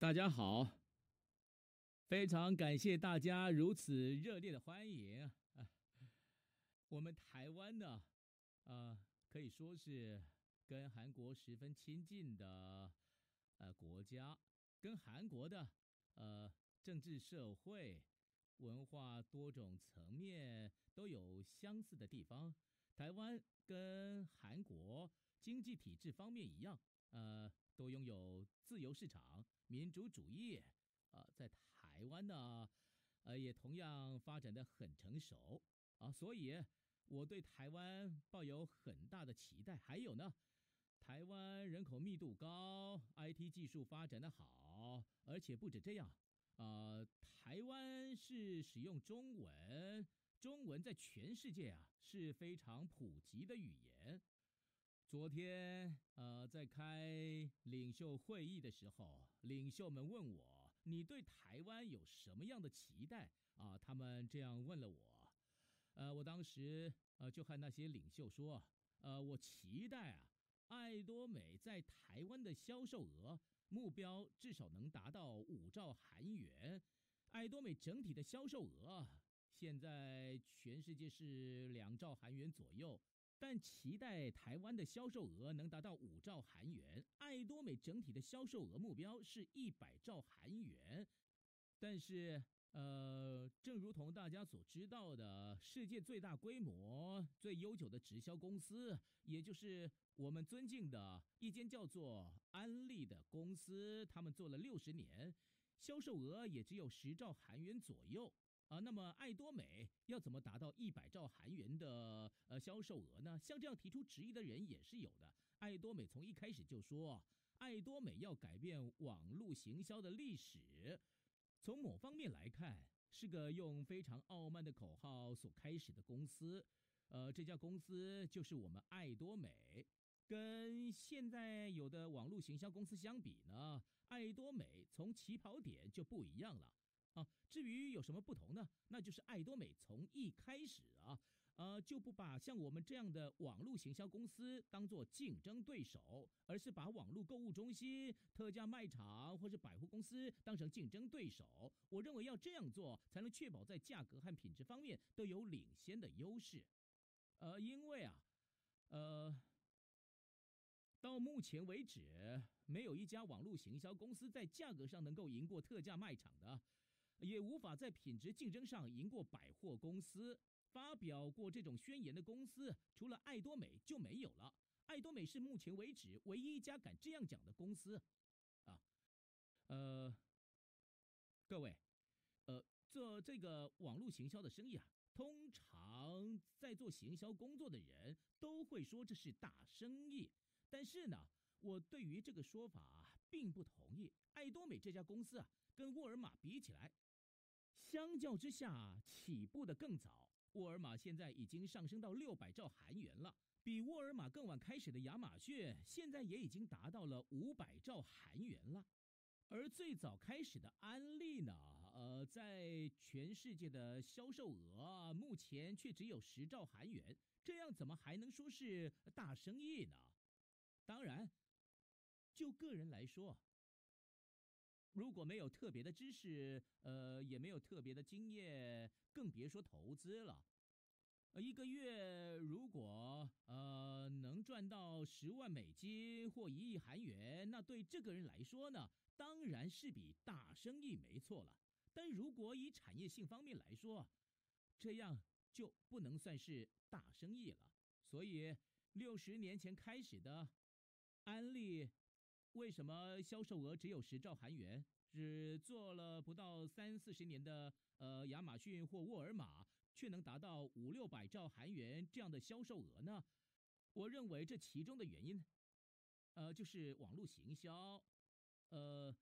大家好，非常感谢大家如此热烈的欢迎！我们台湾呢，呃，可以说是跟韩国十分亲近的呃国家，跟韩国的呃政治、社会、文化多种层面都有相似的地方。台湾跟韩国经济体制方面一样，呃，都拥有自由市场。民主主义，啊，在台湾呢，呃，也同样发展的很成熟啊，所以我对台湾抱有很大的期待。还有呢，台湾人口密度高，IT 技术发展的好，而且不止这样，啊，台湾是使用中文，中文在全世界啊是非常普及的语言。昨天，呃，在开领袖会议的时候，领袖们问我：“你对台湾有什么样的期待？”啊，他们这样问了我。呃，我当时呃就和那些领袖说：“呃，我期待啊，爱多美在台湾的销售额目标至少能达到五兆韩元。爱多美整体的销售额现在全世界是两兆韩元左右。”但期待台湾的销售额能达到五兆韩元，爱多美整体的销售额目标是一百兆韩元。但是，呃，正如同大家所知道的，世界最大规模、最悠久的直销公司，也就是我们尊敬的一间叫做安利的公司，他们做了六十年，销售额也只有十兆韩元左右。啊，那么爱多美要怎么达到一百兆韩元的呃销售额呢？像这样提出质疑的人也是有的。爱多美从一开始就说，爱多美要改变网络行销的历史。从某方面来看，是个用非常傲慢的口号所开始的公司。呃，这家公司就是我们爱多美。跟现在有的网络行销公司相比呢，爱多美从起跑点就不一样了。啊，至于有什么不同呢？那就是爱多美从一开始啊，呃，就不把像我们这样的网络行销公司当做竞争对手，而是把网络购物中心、特价卖场或是百货公司当成竞争对手。我认为要这样做，才能确保在价格和品质方面都有领先的优势。呃，因为啊，呃，到目前为止，没有一家网络行销公司在价格上能够赢过特价卖场的。也无法在品质竞争上赢过百货公司。发表过这种宣言的公司，除了爱多美就没有了。爱多美是目前为止唯一一家敢这样讲的公司。啊，呃，各位，呃，做这个网络行销的生意啊，通常在做行销工作的人都会说这是大生意。但是呢，我对于这个说法并不同意。爱多美这家公司啊，跟沃尔玛比起来，相较之下，起步的更早。沃尔玛现在已经上升到六百兆韩元了，比沃尔玛更晚开始的亚马逊，现在也已经达到了五百兆韩元了。而最早开始的安利呢，呃，在全世界的销售额目前却只有十兆韩元，这样怎么还能说是大生意呢？当然，就个人来说。如果没有特别的知识，呃，也没有特别的经验，更别说投资了。呃，一个月如果呃能赚到十万美金或一亿韩元，那对这个人来说呢，当然是笔大生意，没错了。但如果以产业性方面来说，这样就不能算是大生意了。所以六十年前开始的安利。为什么销售额只有十兆韩元？只做了不到三四十年的呃亚马逊或沃尔玛，却能达到五六百兆韩元这样的销售额呢？我认为这其中的原因，呃，就是网络行销，呃，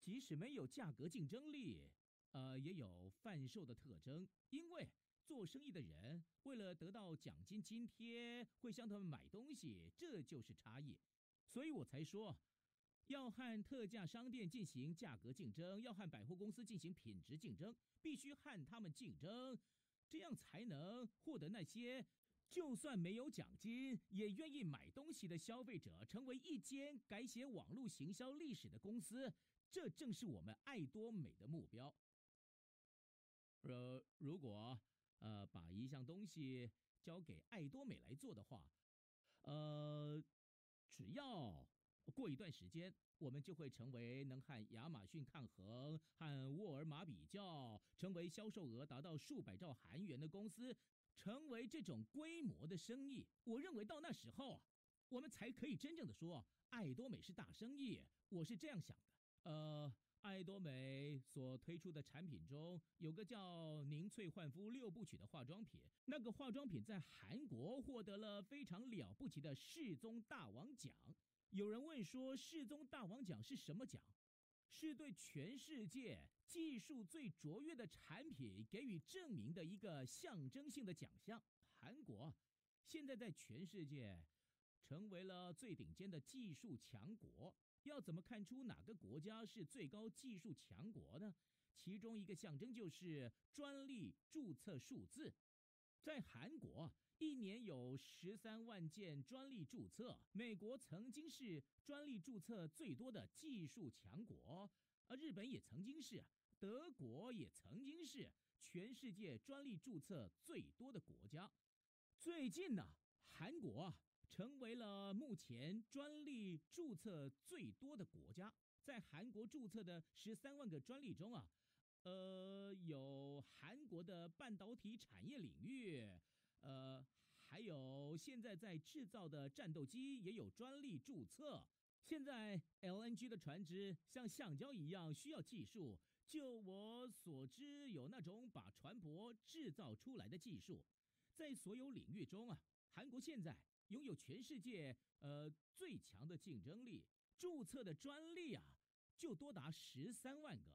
即使没有价格竞争力，呃，也有贩售的特征。因为做生意的人为了得到奖金津贴，会向他们买东西，这就是差异。所以我才说，要和特价商店进行价格竞争，要和百货公司进行品质竞争，必须和他们竞争，这样才能获得那些就算没有奖金也愿意买东西的消费者，成为一间改写网络行销历史的公司。这正是我们爱多美的目标。呃，如果呃把一项东西交给爱多美来做的话，呃，只要过一段时间，我们就会成为能和亚马逊抗衡、和沃尔玛比较，成为销售额达到数百兆韩元的公司，成为这种规模的生意。我认为到那时候，我们才可以真正的说爱多美是大生意。我是这样想的。呃，爱多美所推出的产品中有个叫凝萃焕肤六部曲的化妆品，那个化妆品在韩国获得了非常了不起的世宗大王奖。有人问说，世宗大王奖是什么奖？是对全世界技术最卓越的产品给予证明的一个象征性的奖项。韩国现在在全世界成为了最顶尖的技术强国。要怎么看出哪个国家是最高技术强国呢？其中一个象征就是专利注册数字。在韩国，一年有十三万件专利注册。美国曾经是专利注册最多的技术强国，而日本也曾经是，德国也曾经是全世界专利注册最多的国家。最近呢，韩国成为了目前专利注册最多的国家。在韩国注册的十三万个专利中啊，呃，有韩国的半导体产业领域。呃，还有现在在制造的战斗机也有专利注册。现在 LNG 的船只像橡胶一样需要技术，就我所知，有那种把船舶制造出来的技术。在所有领域中啊，韩国现在拥有全世界呃最强的竞争力，注册的专利啊就多达十三万个。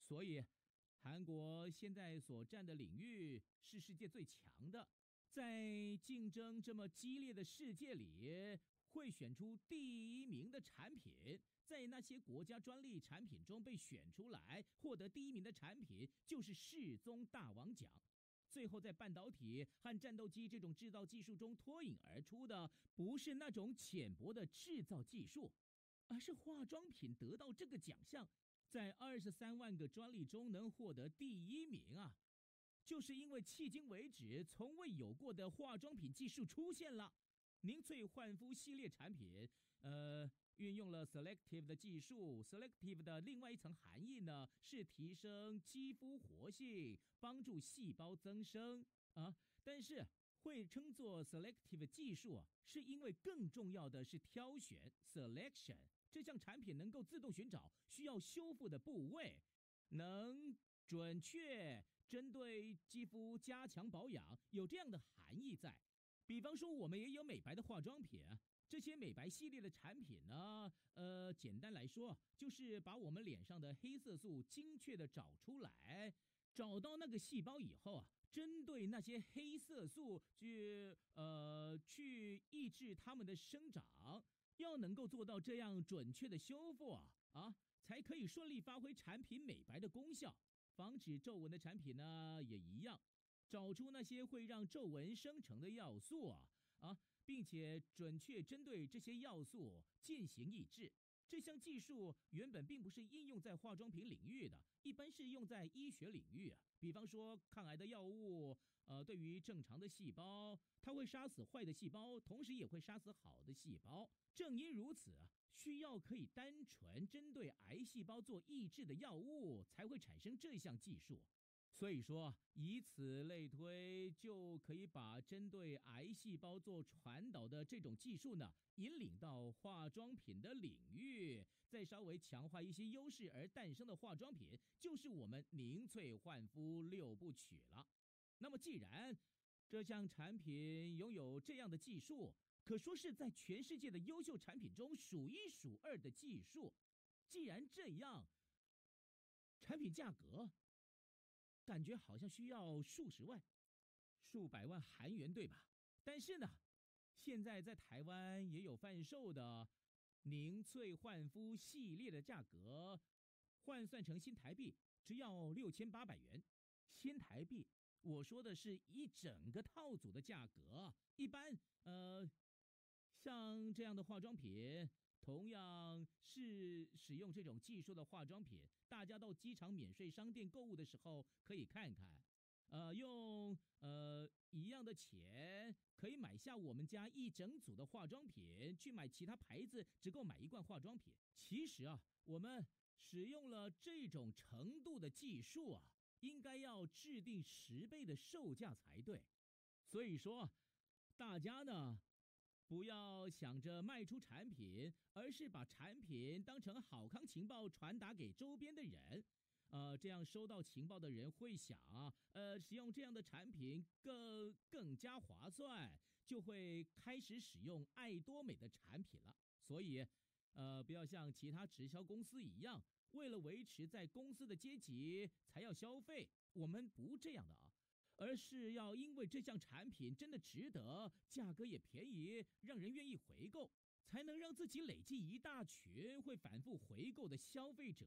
所以，韩国现在所占的领域是世界最强的。在竞争这么激烈的世界里，会选出第一名的产品。在那些国家专利产品中被选出来获得第一名的产品，就是世宗大王奖。最后，在半导体和战斗机这种制造技术中脱颖而出的，不是那种浅薄的制造技术，而是化妆品得到这个奖项，在二十三万个专利中能获得第一名啊！就是因为迄今为止从未有过的化妆品技术出现了，凝萃焕肤系列产品，呃，运用了 selective 的技术。selective 的另外一层含义呢，是提升肌肤活性，帮助细胞增生啊。但是会称作 selective 技术啊，是因为更重要的是挑选 selection。这项产品能够自动寻找需要修复的部位，能准确。针对肌肤加强保养，有这样的含义在。比方说，我们也有美白的化妆品，这些美白系列的产品呢，呃，简单来说，就是把我们脸上的黑色素精确地找出来，找到那个细胞以后啊，针对那些黑色素去呃去抑制它们的生长，要能够做到这样准确的修复啊，啊，才可以顺利发挥产品美白的功效。防止皱纹的产品呢，也一样，找出那些会让皱纹生成的要素啊啊，并且准确针对这些要素进行抑制。这项技术原本并不是应用在化妆品领域的，一般是用在医学领域啊。比方说抗癌的药物，呃，对于正常的细胞，它会杀死坏的细胞，同时也会杀死好的细胞。正因如此。需要可以单纯针对癌细胞做抑制的药物，才会产生这项技术。所以说，以此类推，就可以把针对癌细胞做传导的这种技术呢，引领到化妆品的领域，再稍微强化一些优势而诞生的化妆品，就是我们凝萃焕肤六部曲了。那么，既然这项产品拥有这样的技术，可说是在全世界的优秀产品中数一数二的技术。既然这样，产品价格感觉好像需要数十万、数百万韩元，对吧？但是呢，现在在台湾也有贩售的凝萃焕肤系列的价格，换算成新台币只要六千八百元。新台币，我说的是一整个套组的价格，一般呃。像这样的化妆品同样是使用这种技术的化妆品，大家到机场免税商店购物的时候可以看看。呃，用呃一样的钱可以买下我们家一整组的化妆品，去买其他牌子只够买一罐化妆品。其实啊，我们使用了这种程度的技术啊，应该要制定十倍的售价才对。所以说，大家呢。不要想着卖出产品，而是把产品当成好康情报传达给周边的人，呃，这样收到情报的人会想，呃，使用这样的产品更更加划算，就会开始使用爱多美的产品了。所以，呃，不要像其他直销公司一样，为了维持在公司的阶级才要消费，我们不这样的啊。而是要因为这项产品真的值得，价格也便宜，让人愿意回购，才能让自己累积一大群会反复回购的消费者。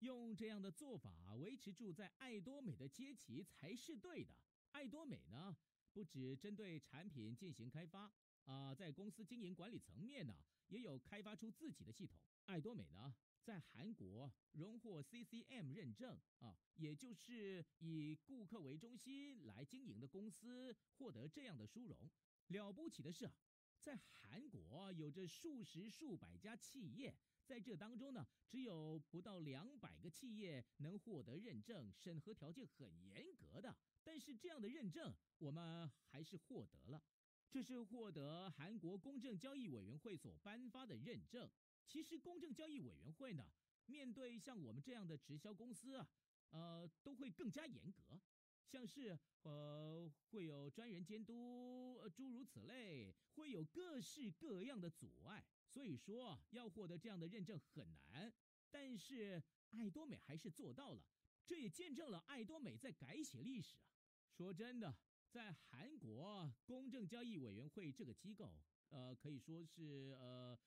用这样的做法维持住在爱多美的阶级才是对的。爱多美呢，不只针对产品进行开发啊，在公司经营管理层面呢，也有开发出自己的系统。爱多美呢，在韩国荣获 CCM 认证啊，也就是以顾客为中心来经营的公司获得这样的殊荣。了不起的是啊，在韩国有着数十数百家企业，在这当中呢，只有不到两百个企业能获得认证，审核条件很严格的。但是这样的认证，我们还是获得了，这是获得韩国公正交易委员会所颁发的认证。其实，公正交易委员会呢，面对像我们这样的直销公司啊，呃，都会更加严格，像是呃，会有专人监督，呃，诸如此类，会有各式各样的阻碍。所以说，要获得这样的认证很难。但是，爱多美还是做到了，这也见证了爱多美在改写历史啊。说真的，在韩国公正交易委员会这个机构，呃，可以说是呃。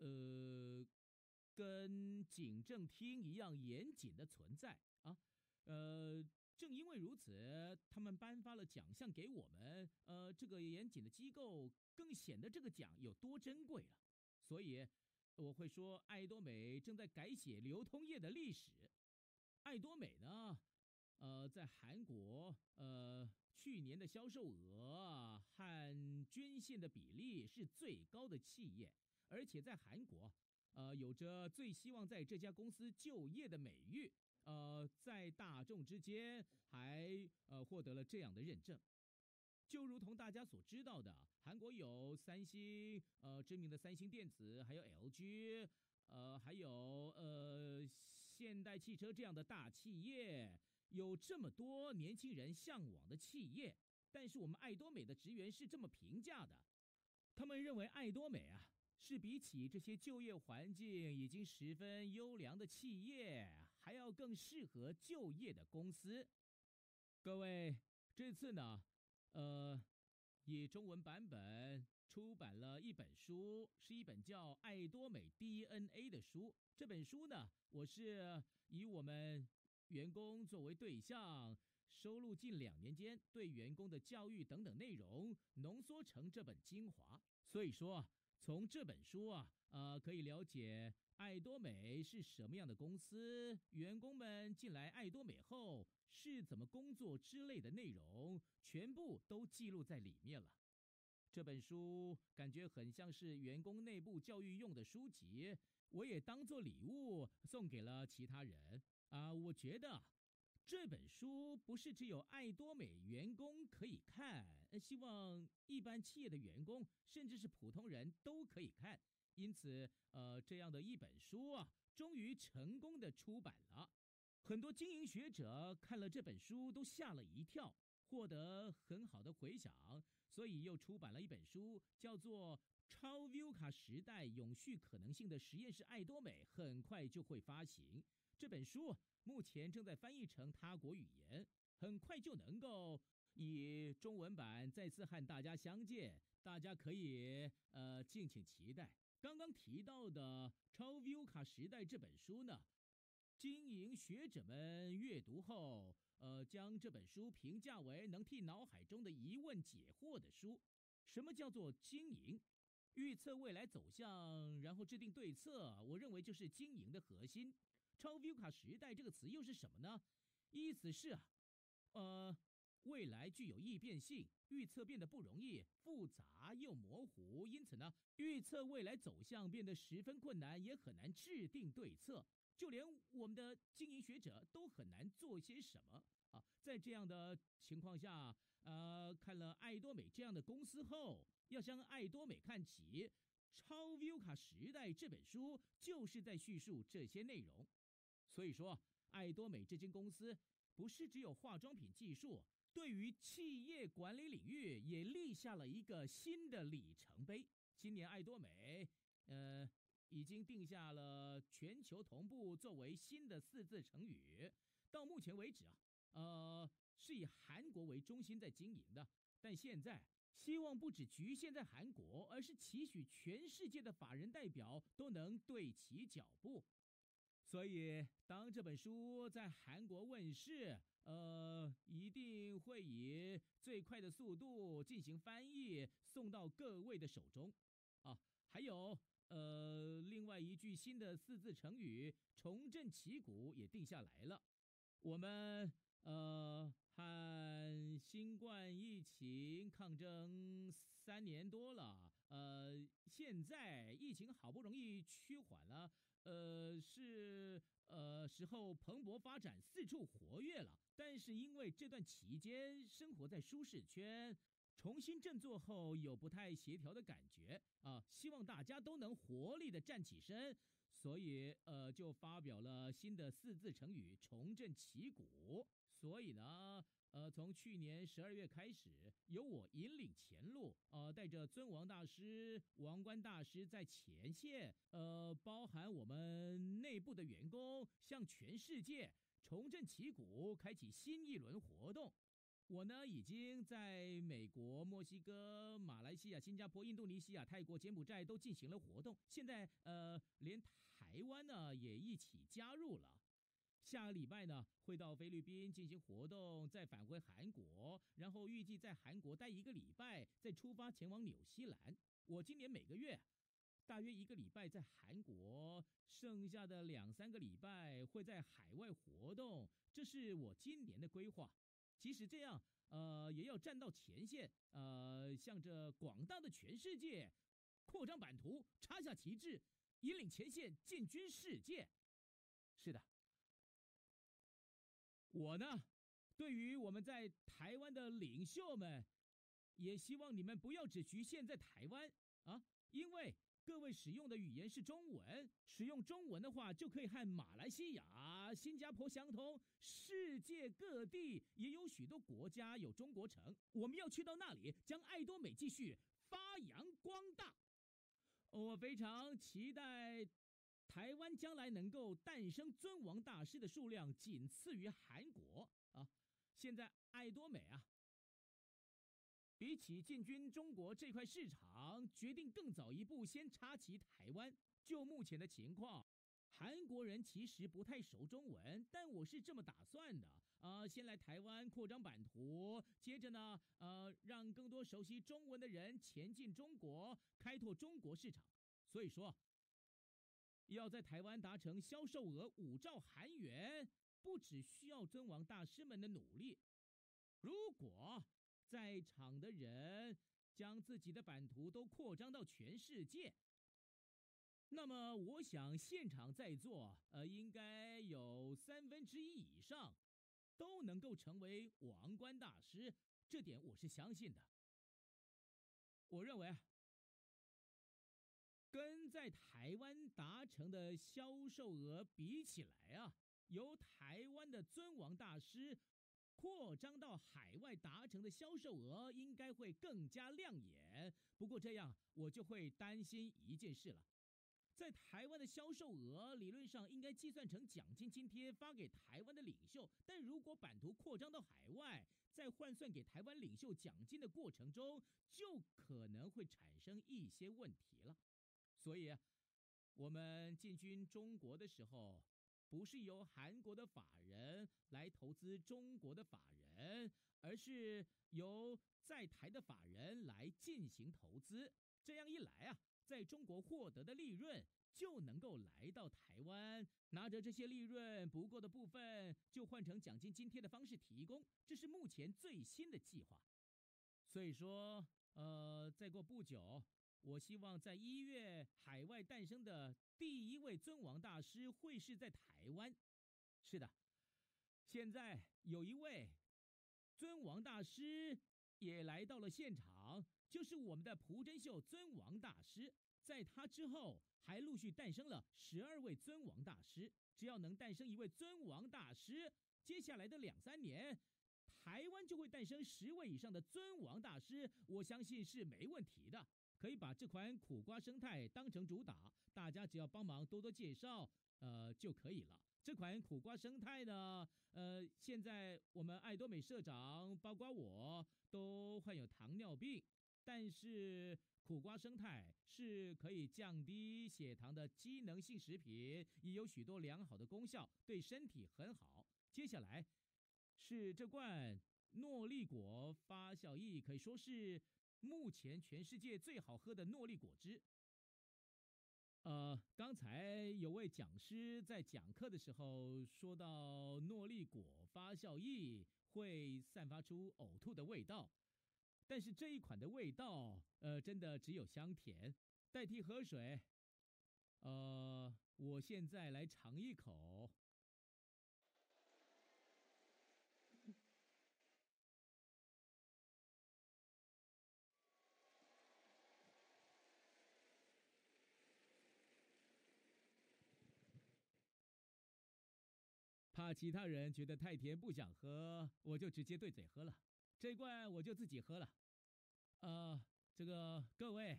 呃，跟警政厅一样严谨的存在啊，呃，正因为如此，他们颁发了奖项给我们，呃，这个严谨的机构更显得这个奖有多珍贵了。所以我会说，爱多美正在改写流通业的历史。爱多美呢，呃，在韩国，呃，去年的销售额和捐献的比例是最高的企业。而且在韩国，呃，有着最希望在这家公司就业的美誉，呃，在大众之间还呃获得了这样的认证。就如同大家所知道的，韩国有三星，呃，知名的三星电子，还有 LG，呃，还有呃现代汽车这样的大企业，有这么多年轻人向往的企业。但是我们爱多美的职员是这么评价的，他们认为爱多美啊。是比起这些就业环境已经十分优良的企业，还要更适合就业的公司。各位，这次呢，呃，以中文版本出版了一本书，是一本叫《爱多美 DNA》的书。这本书呢，我是以我们员工作为对象，收录近两年间对员工的教育等等内容，浓缩成这本精华。所以说。从这本书啊，呃，可以了解爱多美是什么样的公司，员工们进来爱多美后是怎么工作之类的内容，全部都记录在里面了。这本书感觉很像是员工内部教育用的书籍，我也当做礼物送给了其他人啊。我觉得。这本书不是只有爱多美员工可以看，希望一般企业的员工，甚至是普通人都可以看。因此，呃，这样的一本书啊，终于成功的出版了。很多经营学者看了这本书都吓了一跳，获得很好的回响，所以又出版了一本书，叫做《超 VUCA 时代永续可能性的实验室爱多美》，很快就会发行。这本书。目前正在翻译成他国语言，很快就能够以中文版再次和大家相见，大家可以呃敬请期待。刚刚提到的《超 VUCA 时代》这本书呢，经营学者们阅读后，呃，将这本书评价为能替脑海中的疑问解惑的书。什么叫做经营？预测未来走向，然后制定对策。我认为就是经营的核心。超 VUCA 时代这个词又是什么呢？意思是啊，呃，未来具有易变性，预测变得不容易，复杂又模糊，因此呢，预测未来走向变得十分困难，也很难制定对策。就连我们的经营学者都很难做些什么啊！在这样的情况下，呃，看了爱多美这样的公司后，要向爱多美看齐，《超 VUCA 时代》这本书就是在叙述这些内容。所以说，爱多美这间公司不是只有化妆品技术，对于企业管理领域也立下了一个新的里程碑。今年，爱多美，呃，已经定下了全球同步作为新的四字成语。到目前为止啊，呃，是以韩国为中心在经营的，但现在希望不只局限在韩国，而是期许全世界的法人代表都能对齐脚步。所以，当这本书在韩国问世，呃，一定会以最快的速度进行翻译，送到各位的手中。啊，还有，呃，另外一句新的四字成语“重振旗鼓”也定下来了。我们，呃，和新冠疫情抗争三年多了，呃，现在疫情好不容易趋缓了。呃，是呃时候蓬勃发展，四处活跃了。但是因为这段期间生活在舒适圈，重新振作后有不太协调的感觉啊，希望大家都能活力的站起身，所以呃就发表了新的四字成语“重振旗鼓”。所以呢。呃，从去年十二月开始，由我引领前路，呃，带着尊王大师、王冠大师在前线，呃，包含我们内部的员工，向全世界重振旗鼓，开启新一轮活动。我呢，已经在美国、墨西哥、马来西亚、新加坡、印度尼西亚、泰国、柬埔寨都进行了活动，现在呃，连台湾呢也一起加入了。下个礼拜呢，会到菲律宾进行活动，再返回韩国，然后预计在韩国待一个礼拜，再出发前往纽西兰。我今年每个月大约一个礼拜在韩国，剩下的两三个礼拜会在海外活动，这是我今年的规划。即使这样，呃，也要站到前线，呃，向着广大的全世界扩张版图，插下旗帜，引领前线，进军世界。是的。我呢，对于我们在台湾的领袖们，也希望你们不要只局限在台湾啊，因为各位使用的语言是中文，使用中文的话就可以和马来西亚、新加坡相通，世界各地也有许多国家有中国城，我们要去到那里，将爱多美继续发扬光大。我非常期待。台湾将来能够诞生尊王大师的数量仅次于韩国啊！现在爱多美啊，比起进军中国这块市场，决定更早一步先插旗台湾。就目前的情况，韩国人其实不太熟中文，但我是这么打算的啊：先来台湾扩张版图，接着呢，呃，让更多熟悉中文的人前进中国，开拓中国市场。所以说。要在台湾达成销售额五兆韩元，不只需要尊王大师们的努力。如果在场的人将自己的版图都扩张到全世界，那么我想现场在座，呃，应该有三分之一以上都能够成为王冠大师，这点我是相信的。我认为。跟在台湾达成的销售额比起来啊，由台湾的尊王大师扩张到海外达成的销售额应该会更加亮眼。不过这样我就会担心一件事了，在台湾的销售额理论上应该计算成奖金津贴发给台湾的领袖，但如果版图扩张到海外，在换算给台湾领袖奖金的过程中，就可能会产生一些问题了。所以，我们进军中国的时候，不是由韩国的法人来投资中国的法人，而是由在台的法人来进行投资。这样一来啊，在中国获得的利润就能够来到台湾，拿着这些利润不够的部分，就换成奖金津贴的方式提供。这是目前最新的计划。所以说，呃，再过不久，我希望在一月海外诞生的第一位尊王大师会是在台湾。是的，现在有一位尊王大师也来到了现场，就是我们的朴真秀尊王大师。在他之后，还陆续诞生了十二位尊王大师。只要能诞生一位尊王大师，接下来的两三年，台湾就会诞生十位以上的尊王大师。我相信是没问题的。可以把这款苦瓜生态当成主打，大家只要帮忙多多介绍，呃，就可以了。这款苦瓜生态呢，呃，现在我们爱多美社长，包括我都患有糖尿病，但是苦瓜生态是可以降低血糖的机能性食品，也有许多良好的功效，对身体很好。接下来是这罐诺丽果发酵液，可以说是。目前全世界最好喝的诺丽果汁。呃，刚才有位讲师在讲课的时候说到，诺丽果发酵液会散发出呕吐的味道，但是这一款的味道，呃，真的只有香甜，代替喝水。呃，我现在来尝一口。其他人觉得太甜不想喝，我就直接对嘴喝了。这罐我就自己喝了。呃，这个各位，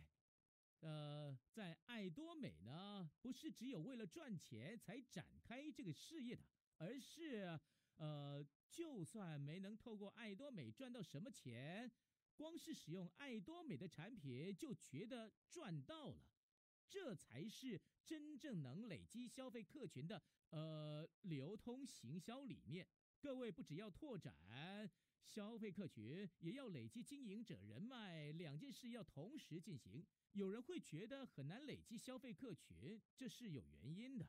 呃，在爱多美呢，不是只有为了赚钱才展开这个事业的，而是呃，就算没能透过爱多美赚到什么钱，光是使用爱多美的产品就觉得赚到了，这才是真正能累积消费客群的。呃，流通行销理念，各位不只要拓展消费客群，也要累积经营者人脉，两件事要同时进行。有人会觉得很难累积消费客群，这是有原因的。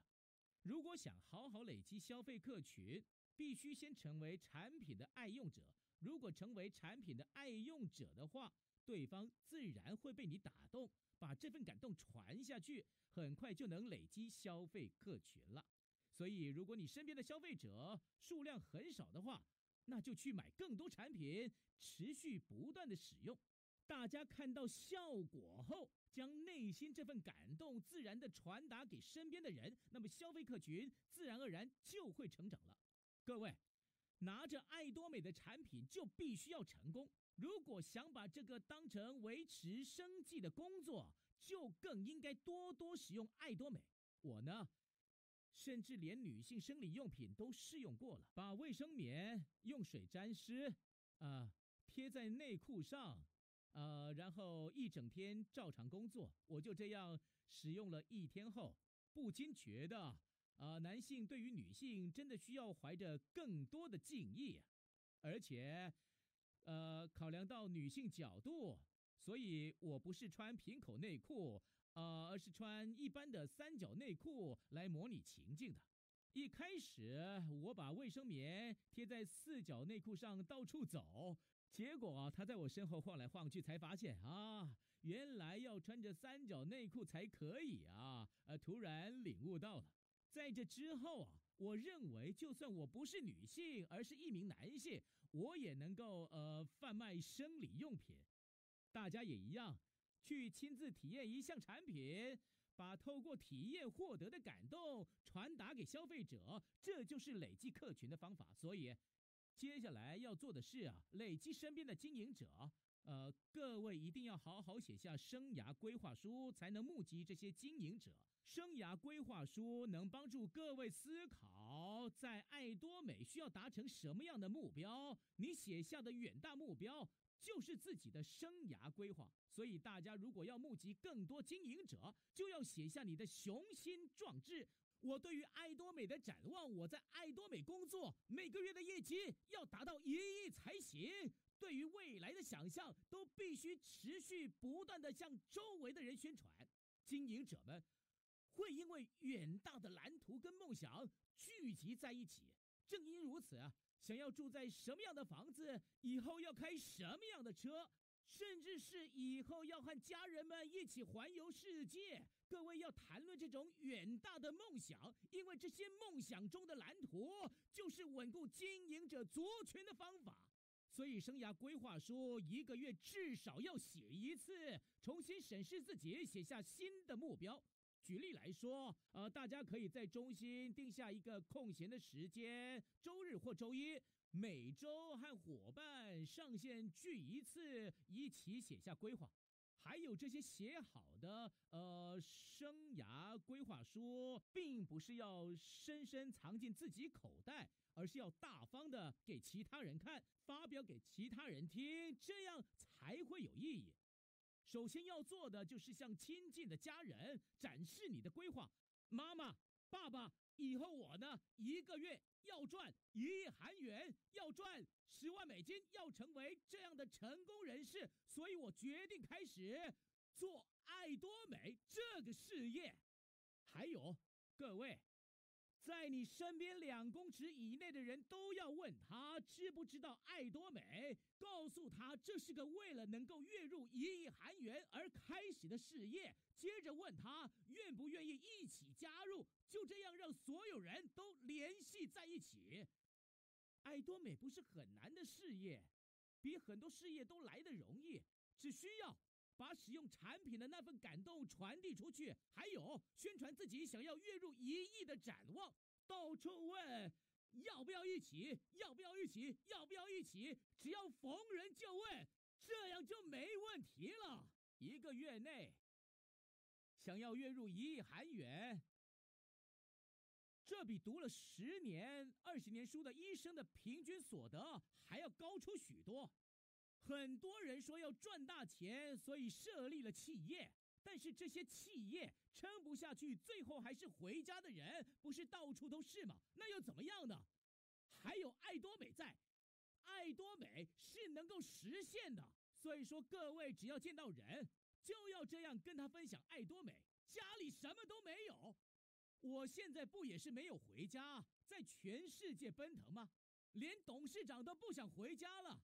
如果想好好累积消费客群，必须先成为产品的爱用者。如果成为产品的爱用者的话，对方自然会被你打动，把这份感动传下去，很快就能累积消费客群了。所以，如果你身边的消费者数量很少的话，那就去买更多产品，持续不断的使用。大家看到效果后，将内心这份感动自然的传达给身边的人，那么消费客群自然而然就会成长了。各位，拿着爱多美的产品就必须要成功。如果想把这个当成维持生计的工作，就更应该多多使用爱多美。我呢，甚至连女性生理用品都试用过了，把卫生棉用水沾湿，啊、贴在内裤上，呃，然后一整天照常工作。我就这样使用了一天后，不禁觉得，啊、男性对于女性真的需要怀着更多的敬意，而且，呃，考量到女性角度，所以我不是穿平口内裤。呃，而是穿一般的三角内裤来模拟情境的。一开始我把卫生棉贴在四角内裤上到处走，结果他在我身后晃来晃去，才发现啊，原来要穿着三角内裤才可以啊！呃，突然领悟到了。在这之后啊，我认为就算我不是女性，而是一名男性，我也能够呃贩卖生理用品。大家也一样。去亲自体验一项产品，把透过体验获得的感动传达给消费者，这就是累积客群的方法。所以，接下来要做的是啊，累积身边的经营者。呃，各位一定要好好写下生涯规划书，才能募集这些经营者。生涯规划书能帮助各位思考，在爱多美需要达成什么样的目标。你写下的远大目标。就是自己的生涯规划，所以大家如果要募集更多经营者，就要写下你的雄心壮志。我对于爱多美的展望，我在爱多美工作，每个月的业绩要达到一亿才行。对于未来的想象，都必须持续不断地向周围的人宣传。经营者们会因为远大的蓝图跟梦想聚集在一起。正因如此啊，想要住在什么样的房子，以后要开什么样的车，甚至是以后要和家人们一起环游世界。各位要谈论这种远大的梦想，因为这些梦想中的蓝图就是稳固经营者族群的方法。所以，生涯规划书一个月至少要写一次，重新审视自己，写下新的目标。举例来说，呃，大家可以在中心定下一个空闲的时间，周日或周一，每周和伙伴上线聚一次，一起写下规划。还有这些写好的呃生涯规划书，并不是要深深藏进自己口袋，而是要大方的给其他人看，发表给其他人听，这样才会有意义。首先要做的就是向亲近的家人展示你的规划。妈妈、爸爸，以后我呢，一个月要赚一亿韩元，要赚。十万美金，要成为这样的成功人士，所以我决定开始做爱多美这个事业。还有，各位，在你身边两公尺以内的人都要问他知不知道爱多美，告诉他这是个为了能够月入一亿韩元而开始的事业。接着问他愿不愿意一起加入，就这样让所有人都联系在一起。爱多美不是很难的事业，比很多事业都来得容易，只需要把使用产品的那份感动传递出去，还有宣传自己想要月入一亿的展望，到处问要不要一起，要不要一起，要不要一起，只要逢人就问，这样就没问题了。一个月内想要月入一亿韩元。这比读了十年、二十年书的医生的平均所得还要高出许多。很多人说要赚大钱，所以设立了企业，但是这些企业撑不下去，最后还是回家的人不是到处都是吗？那又怎么样呢？还有爱多美在，爱多美是能够实现的。所以说，各位只要见到人，就要这样跟他分享爱多美。家里什么都没有。我现在不也是没有回家，在全世界奔腾吗？连董事长都不想回家了。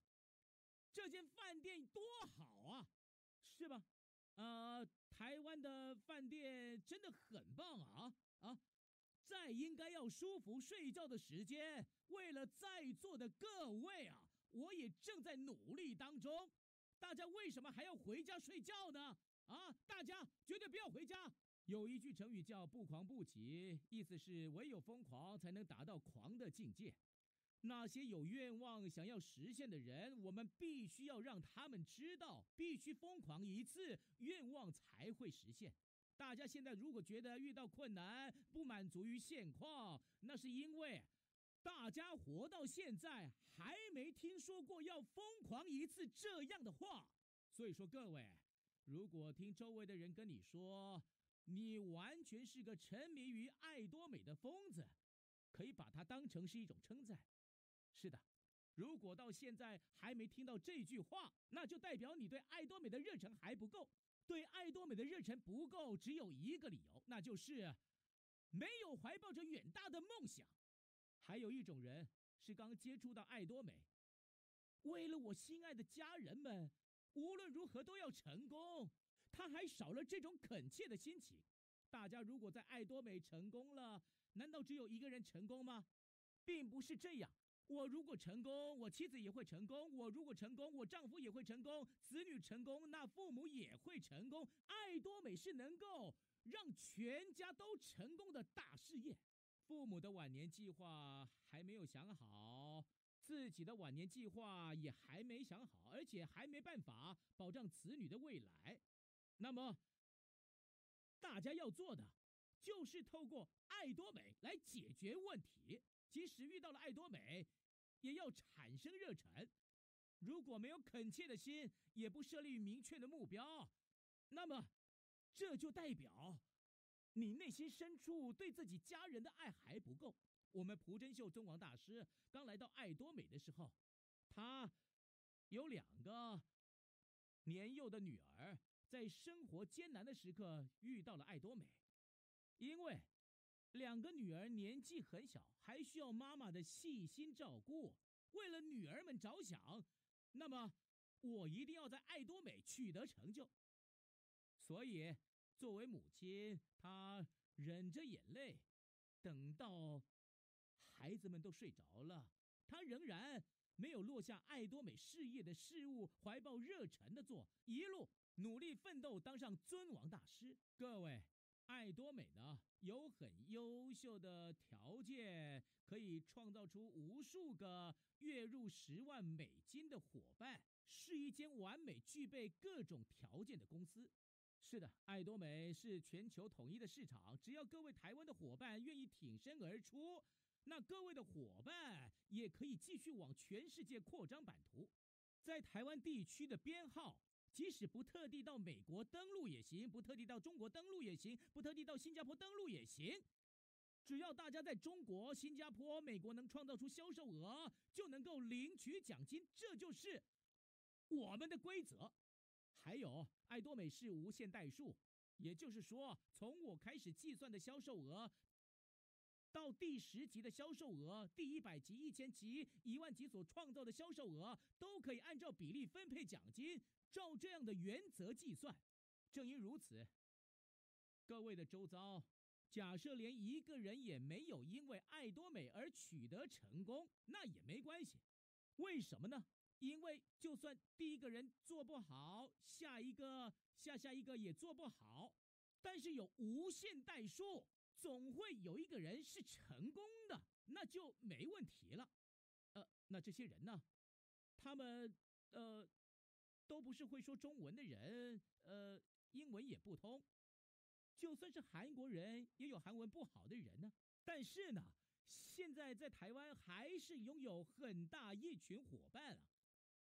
这间饭店多好啊，是吧？呃，台湾的饭店真的很棒啊啊！在应该要舒服睡觉的时间，为了在座的各位啊，我也正在努力当中。大家为什么还要回家睡觉呢？啊，大家绝对不要回家。有一句成语叫“不狂不起”，意思是唯有疯狂才能达到狂的境界。那些有愿望想要实现的人，我们必须要让他们知道，必须疯狂一次，愿望才会实现。大家现在如果觉得遇到困难，不满足于现况，那是因为大家活到现在还没听说过要疯狂一次这样的话。所以说，各位，如果听周围的人跟你说，你完全是个沉迷于爱多美的疯子，可以把它当成是一种称赞。是的，如果到现在还没听到这句话，那就代表你对爱多美的热忱还不够。对爱多美的热忱不够，只有一个理由，那就是没有怀抱着远大的梦想。还有一种人是刚接触到爱多美，为了我心爱的家人们，无论如何都要成功。他还少了这种恳切的心情。大家如果在爱多美成功了，难道只有一个人成功吗？并不是这样。我如果成功，我妻子也会成功；我如果成功，我丈夫也会成功；子女成功，那父母也会成功。爱多美是能够让全家都成功的大事业。父母的晚年计划还没有想好，自己的晚年计划也还没想好，而且还没办法保障子女的未来。那么，大家要做的就是透过爱多美来解决问题。即使遇到了爱多美，也要产生热忱。如果没有恳切的心，也不设立明确的目标，那么这就代表你内心深处对自己家人的爱还不够。我们朴真秀中王大师刚来到爱多美的时候，他有两个年幼的女儿，在生活艰难的时刻遇到了爱多美，因为两个女儿年纪很小，还需要妈妈的细心照顾。为了女儿们着想，那么我一定要在爱多美取得成就。所以，作为母亲，她忍着眼泪，等到孩子们都睡着了，她仍然没有落下爱多美事业的事物，怀抱热忱的做，一路努力奋斗，当上尊王大师。各位，爱多美呢，有很优秀的条件，可以创造出无数个月入十万美金的伙伴，是一间完美具备各种条件的公司。是的，爱多美是全球统一的市场，只要各位台湾的伙伴愿意挺身而出，那各位的伙伴也可以继续往全世界扩张版图。在台湾地区的编号，即使不特地到美国登陆也行，不特地到中国登陆也行，不特地到新加坡登陆也行，只要大家在中国、新加坡、美国能创造出销售额，就能够领取奖金，这就是我们的规则。还有，爱多美是无限代数，也就是说，从我开始计算的销售额，到第十级的销售额，第一百级、一千级、一万级所创造的销售额，都可以按照比例分配奖金，照这样的原则计算。正因如此，各位的周遭，假设连一个人也没有因为爱多美而取得成功，那也没关系。为什么呢？因为就算第一个人做不好，下一个、下下一个也做不好，但是有无限代数，总会有一个人是成功的，那就没问题了。呃，那这些人呢？他们呃，都不是会说中文的人，呃，英文也不通。就算是韩国人，也有韩文不好的人呢。但是呢，现在在台湾还是拥有很大一群伙伴啊。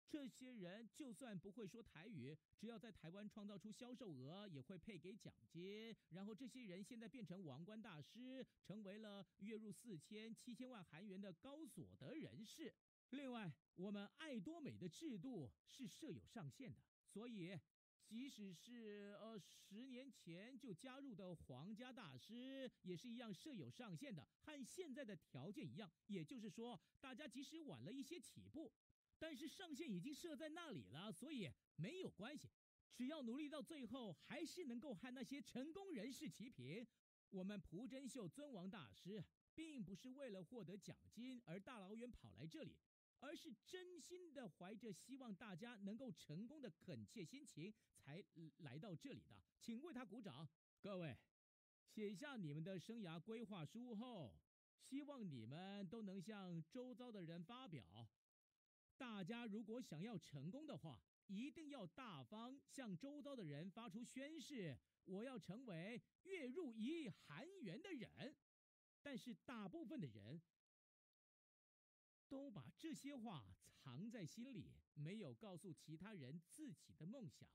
这些人就算不会说台语，只要在台湾创造出销售额，也会配给奖金。然后这些人现在变成王冠大师，成为了月入四千、七千万韩元的高所得人士。另外，我们爱多美的制度是设有上限的，所以即使是呃十年前就加入的皇家大师，也是一样设有上限的，和现在的条件一样。也就是说，大家即使晚了一些起步。但是上限已经设在那里了，所以没有关系，只要努力到最后，还是能够和那些成功人士齐平。我们朴珍秀尊王大师并不是为了获得奖金而大老远跑来这里，而是真心的怀着希望大家能够成功的恳切心情才来到这里的，请为他鼓掌。各位，写下你们的生涯规划书后，希望你们都能向周遭的人发表。大家如果想要成功的话，一定要大方向周遭的人发出宣誓：我要成为月入一亿韩元的人。但是大部分的人都把这些话藏在心里，没有告诉其他人自己的梦想。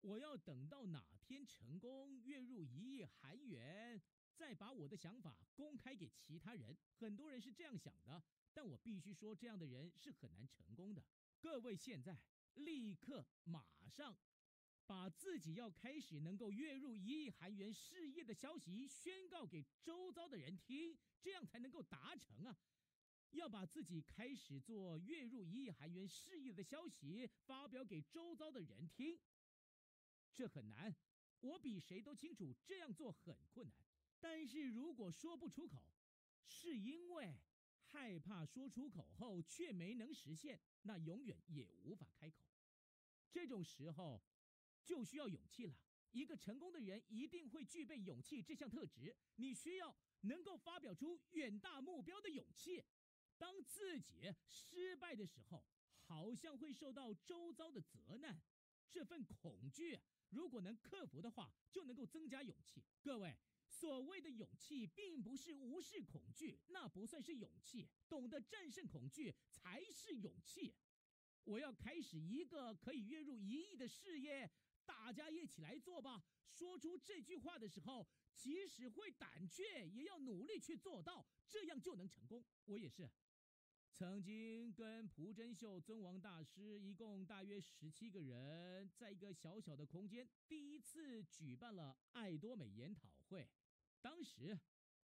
我要等到哪天成功，月入一亿韩元，再把我的想法公开给其他人。很多人是这样想的。但我必须说，这样的人是很难成功的。各位，现在立刻马上把自己要开始能够月入一亿韩元事业的消息宣告给周遭的人听，这样才能够达成啊！要把自己开始做月入一亿韩元事业的消息发表给周遭的人听，这很难。我比谁都清楚这样做很困难。但是如果说不出口，是因为……害怕说出口后却没能实现，那永远也无法开口。这种时候就需要勇气了。一个成功的人一定会具备勇气这项特质。你需要能够发表出远大目标的勇气。当自己失败的时候，好像会受到周遭的责难，这份恐惧如果能克服的话，就能够增加勇气。各位。所谓的勇气，并不是无视恐惧，那不算是勇气。懂得战胜恐惧才是勇气。我要开始一个可以月入一亿的事业，大家一起来做吧。说出这句话的时候，即使会胆怯，也要努力去做到，这样就能成功。我也是。曾经跟朴珍秀尊王大师一共大约十七个人，在一个小小的空间，第一次举办了爱多美研讨会。当时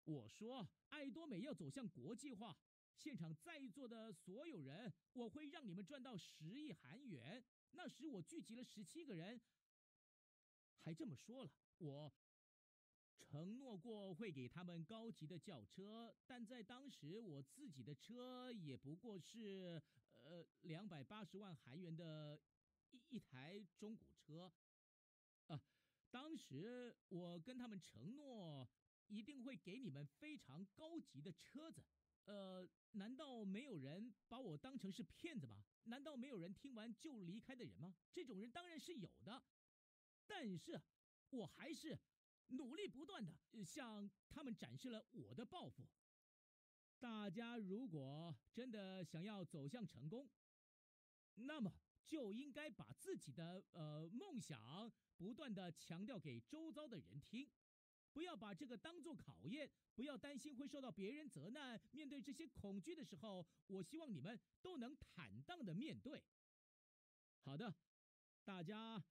我说，爱多美要走向国际化，现场在座的所有人，我会让你们赚到十亿韩元。那时我聚集了十七个人，还这么说了，我。承诺过会给他们高级的轿车，但在当时我自己的车也不过是呃两百八十万韩元的一一台中古车。啊，当时我跟他们承诺一定会给你们非常高级的车子。呃，难道没有人把我当成是骗子吗？难道没有人听完就离开的人吗？这种人当然是有的，但是我还是。努力不断的向他们展示了我的抱负。大家如果真的想要走向成功，那么就应该把自己的呃梦想不断的强调给周遭的人听，不要把这个当做考验，不要担心会受到别人责难。面对这些恐惧的时候，我希望你们都能坦荡的面对。好的，大家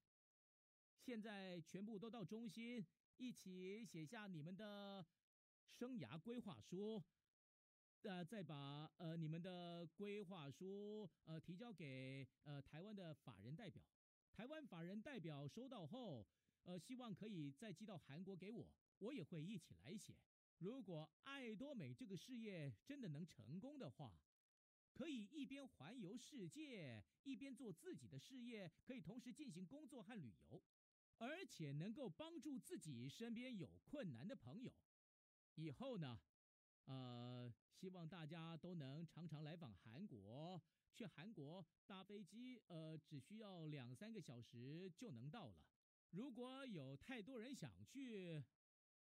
现在全部都到中心。一起写下你们的生涯规划书，呃，再把呃你们的规划书呃提交给呃台湾的法人代表。台湾法人代表收到后，呃，希望可以再寄到韩国给我，我也会一起来写。如果爱多美这个事业真的能成功的话，可以一边环游世界，一边做自己的事业，可以同时进行工作和旅游。而且能够帮助自己身边有困难的朋友，以后呢，呃，希望大家都能常常来访韩国。去韩国搭飞机，呃，只需要两三个小时就能到了。如果有太多人想去，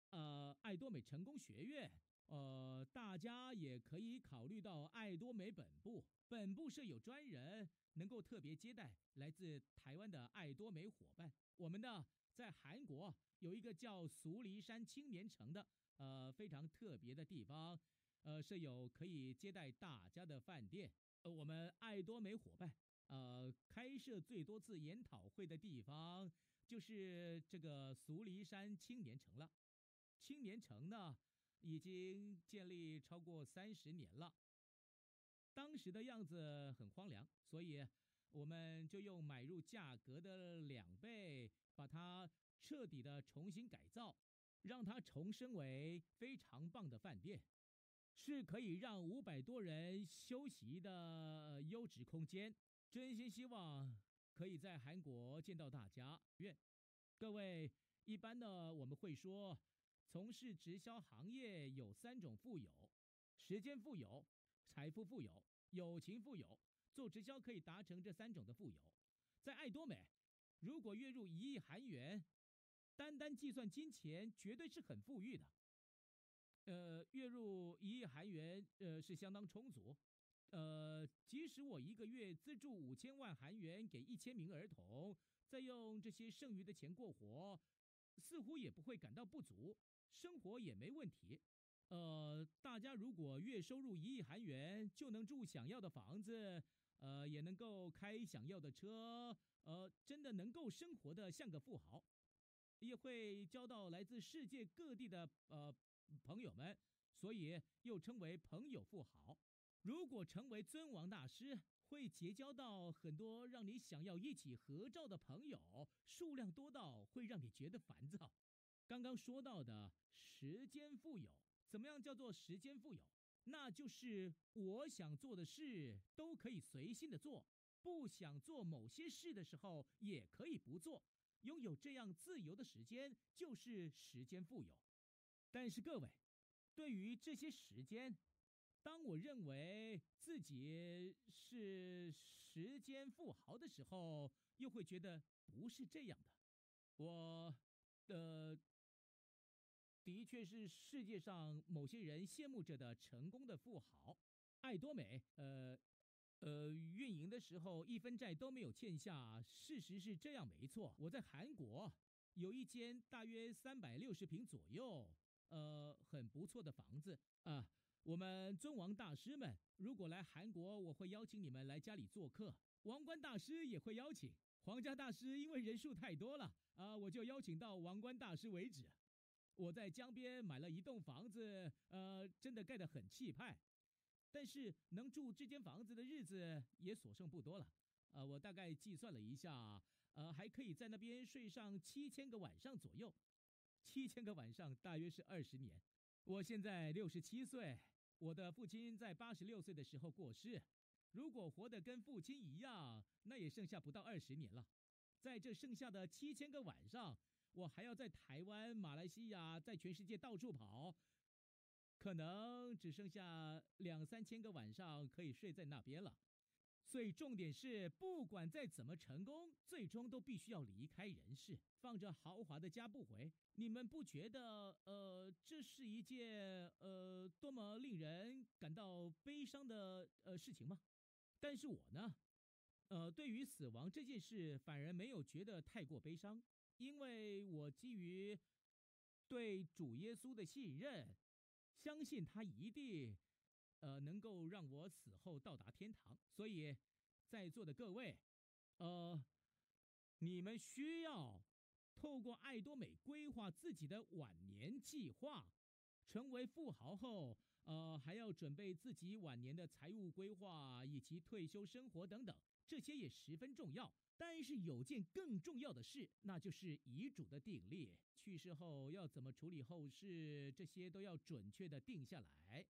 呃，爱多美成功学院，呃，大家也可以考虑到爱多美本部。本部设有专人，能够特别接待来自台湾的爱多美伙伴。我们呢，在韩国有一个叫俗梨山青年城的，呃，非常特别的地方，呃，设有可以接待大家的饭店。呃，我们爱多美伙伴，呃，开设最多次研讨会的地方，就是这个俗梨山青年城了。青年城呢，已经建立超过三十年了。当时的样子很荒凉，所以。我们就用买入价格的两倍，把它彻底的重新改造，让它重生为非常棒的饭店，是可以让五百多人休息的优质空间。真心希望可以在韩国见到大家。愿各位，一般呢，我们会说，从事直销行业有三种富有：时间富有、财富富有、友情富有。做直销可以达成这三种的富有，在爱多美，如果月入一亿韩元，单单计算金钱，绝对是很富裕的。呃，月入一亿韩元，呃，是相当充足。呃，即使我一个月资助五千万韩元给一千名儿童，再用这些剩余的钱过活，似乎也不会感到不足，生活也没问题。呃，大家如果月收入一亿韩元，就能住想要的房子。呃，也能够开想要的车，呃，真的能够生活的像个富豪，也会交到来自世界各地的呃朋友们，所以又称为朋友富豪。如果成为尊王大师，会结交到很多让你想要一起合照的朋友，数量多到会让你觉得烦躁。刚刚说到的时间富有，怎么样叫做时间富有？那就是我想做的事都可以随心的做，不想做某些事的时候也可以不做，拥有这样自由的时间就是时间富有。但是各位，对于这些时间，当我认为自己是时间富豪的时候，又会觉得不是这样的。我的。的确是世界上某些人羡慕着的成功的富豪，爱多美，呃，呃，运营的时候一分债都没有欠下，事实是这样没错。我在韩国有一间大约三百六十平左右，呃，很不错的房子啊，我们尊王大师们如果来韩国，我会邀请你们来家里做客。王冠大师也会邀请。皇家大师因为人数太多了，啊、我就邀请到王冠大师为止。我在江边买了一栋房子，呃，真的盖得很气派。但是能住这间房子的日子也所剩不多了。呃，我大概计算了一下，呃，还可以在那边睡上七千个晚上左右。七千个晚上大约是二十年。我现在六十七岁，我的父亲在八十六岁的时候过世。如果活得跟父亲一样，那也剩下不到二十年了。在这剩下的七千个晚上，我还要在台湾、马来西亚，在全世界到处跑，可能只剩下两三千个晚上可以睡在那边了。所以重点是，不管再怎么成功，最终都必须要离开人世，放着豪华的家不回。你们不觉得，呃，这是一件呃多么令人感到悲伤的呃事情吗？但是我呢，呃，对于死亡这件事，反而没有觉得太过悲伤，因为我基于对主耶稣的信任，相信他一定。呃，能够让我死后到达天堂，所以在座的各位，呃，你们需要透过爱多美规划自己的晚年计划，成为富豪后，呃，还要准备自己晚年的财务规划以及退休生活等等，这些也十分重要。但是有件更重要的事，那就是遗嘱的订立，去世后要怎么处理后事，这些都要准确的定下来。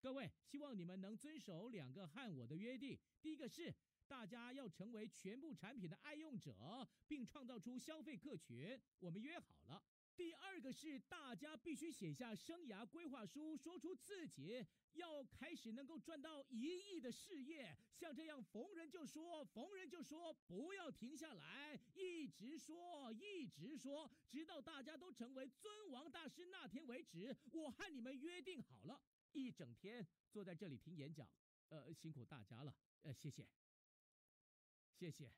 各位，希望你们能遵守两个和我的约定。第一个是，大家要成为全部产品的爱用者，并创造出消费客群，我们约好了。第二个是，大家必须写下生涯规划书，说出自己要开始能够赚到一亿的事业，像这样逢人就说，逢人就说，不要停下来，一直说，一直说，直到大家都成为尊王大师那天为止。我和你们约定好了。一整天坐在这里听演讲，呃，辛苦大家了，呃，谢谢，谢谢。